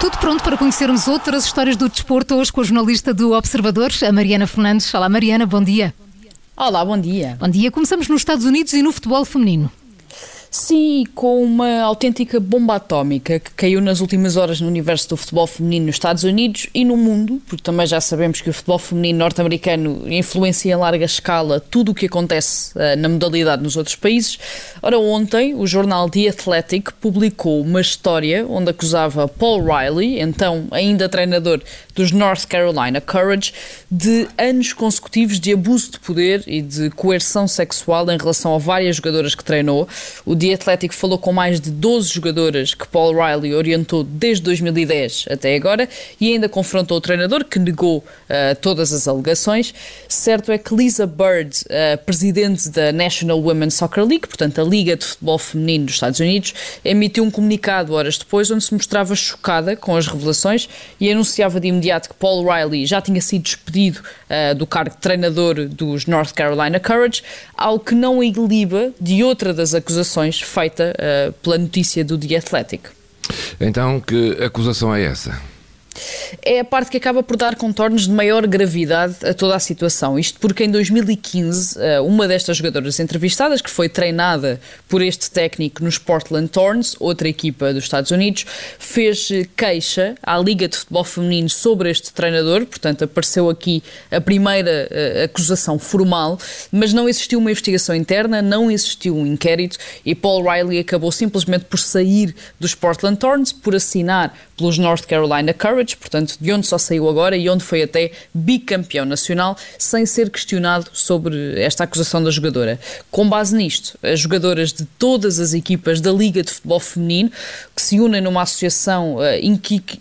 Tudo pronto para conhecermos outras histórias do desporto hoje com a jornalista do Observador, a Mariana Fernandes. Olá, Mariana, bom dia. Olá, bom dia. Bom dia. Começamos nos Estados Unidos e no futebol feminino. Sim, com uma autêntica bomba atómica que caiu nas últimas horas no universo do futebol feminino nos Estados Unidos e no mundo, porque também já sabemos que o futebol feminino norte-americano influencia em larga escala tudo o que acontece uh, na modalidade nos outros países. Ora, ontem o jornal The Athletic publicou uma história onde acusava Paul Riley, então ainda treinador dos North Carolina Courage, de anos consecutivos de abuso de poder e de coerção sexual em relação a várias jogadoras que treinou. O The Athletic falou com mais de 12 jogadoras que Paul Riley orientou desde 2010 até agora e ainda confrontou o treinador que negou uh, todas as alegações. Certo é que Lisa Bird, uh, presidente da National Women's Soccer League, portanto a Liga de Futebol Feminino dos Estados Unidos, emitiu um comunicado horas depois onde se mostrava chocada com as revelações e anunciava de imediato que Paul Riley já tinha sido despedido uh, do cargo de treinador dos North Carolina Courage, ao que não iliba de outra das acusações feita uh, pela notícia do The Athletic. Então, que acusação é essa? É a parte que acaba por dar contornos de maior gravidade a toda a situação. Isto porque em 2015, eh, uma destas jogadoras entrevistadas, que foi treinada por este técnico nos Portland Thorns, outra equipa dos Estados Unidos, fez queixa à Liga de Futebol Feminino sobre este treinador, portanto apareceu aqui a primeira eh, acusação formal, mas não existiu uma investigação interna, não existiu um inquérito e Paul Riley acabou simplesmente por sair dos Portland Thorns, por assinar pelos North Carolina Courage, portanto, de onde só saiu agora e onde foi até bicampeão nacional, sem ser questionado sobre esta acusação da jogadora. Com base nisto, as jogadoras de todas as equipas da Liga de Futebol Feminino, que se unem numa associação uh,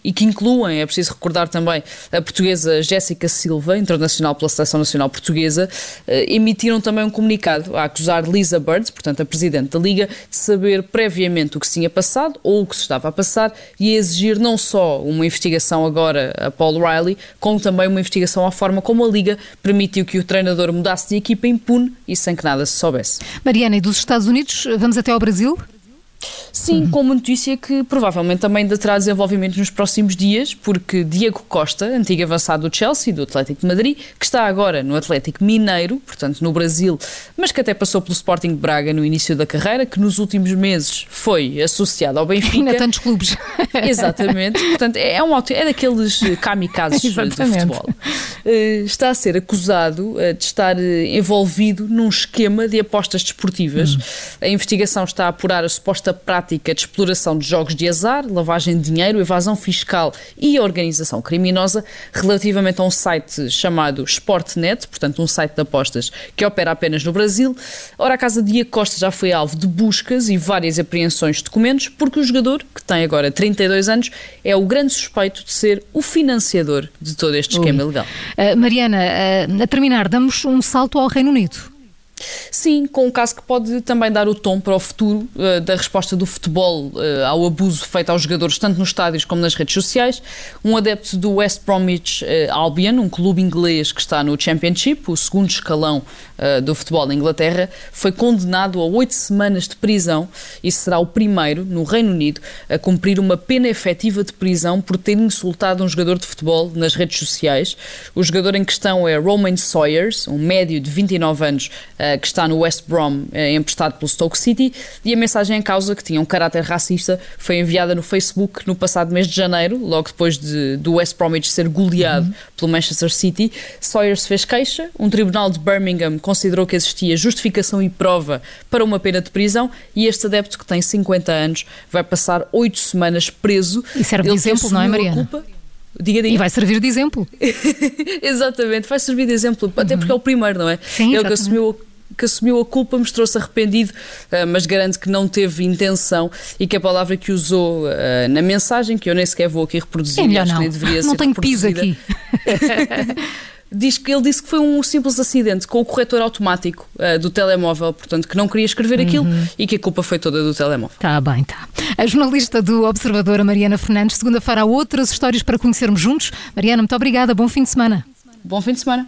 e que incluem, é preciso recordar também, a portuguesa Jéssica Silva, internacional pela Seleção Nacional Portuguesa, uh, emitiram também um comunicado a acusar Lisa Bird, portanto a presidente da Liga, de saber previamente o que se tinha passado ou o que se estava a passar e a exigir não só uma investigação agora a Paul Riley, como também uma investigação à forma como a Liga permitiu que o treinador mudasse de equipa impune e sem que nada se soubesse. Mariana, e dos Estados Unidos, vamos até ao Brasil? Sim, com uma notícia que provavelmente também terá desenvolvimento nos próximos dias, porque Diego Costa, antigo avançado do Chelsea, do Atlético de Madrid, que está agora no Atlético Mineiro, portanto no Brasil, mas que até passou pelo Sporting de Braga no início da carreira, que nos últimos meses foi associado ao Benfica. Ainda tantos clubes. Exatamente. Portanto, é, um, é daqueles kamikazes do futebol. Eh, está a ser acusado eh, de estar eh, envolvido num esquema de apostas desportivas. Hum. A investigação está a apurar a suposta prática de exploração de jogos de azar, lavagem de dinheiro, evasão fiscal e organização criminosa relativamente a um site chamado Sportnet, portanto um site de apostas que opera apenas no Brasil. Ora, a Casa de Costa já foi alvo de buscas e várias apreensões de documentos porque o jogador, que tem agora 32 anos, é o grande suspeito de ser o financiador de todo este esquema Ui. ilegal. Uh, Mariana, uh, a terminar, damos um salto ao Reino Unido. Sim, com um caso que pode também dar o tom para o futuro uh, da resposta do futebol uh, ao abuso feito aos jogadores, tanto nos estádios como nas redes sociais. Um adepto do West Bromwich uh, Albion, um clube inglês que está no Championship, o segundo escalão do futebol na Inglaterra, foi condenado a oito semanas de prisão e será o primeiro no Reino Unido a cumprir uma pena efetiva de prisão por ter insultado um jogador de futebol nas redes sociais. O jogador em questão é Roman Sawyers, um médio de 29 anos que está no West Brom, eh, emprestado pelo Stoke City, e a mensagem em causa, que tinha um caráter racista, foi enviada no Facebook no passado mês de janeiro, logo depois de, do West Bromwich ser goleado uhum. pelo Manchester City. Sawyers fez queixa, um tribunal de Birmingham considerou que existia justificação e prova para uma pena de prisão, e este adepto, que tem 50 anos, vai passar 8 semanas preso. E serve de exemplo, não é, Mariana? Diga, diga. E vai servir de exemplo. exatamente, vai servir de exemplo, uhum. até porque é o primeiro, não é? Sim, Ele que assumiu que assumiu a culpa, mostrou-se arrependido, eh, mas garante que não teve intenção e que a palavra que usou eh, na mensagem, que eu nem sequer vou aqui reproduzir, é melhor não. nem deveria não ser tenho piso aqui. diz que ele disse que foi um simples acidente com o corretor automático uh, do telemóvel, portanto que não queria escrever uhum. aquilo e que a culpa foi toda do telemóvel. Está bem, tá. A jornalista do Observador, a Mariana Fernandes, segunda-feira há outras histórias para conhecermos juntos. Mariana, muito obrigada, bom fim de semana. Bom fim de semana.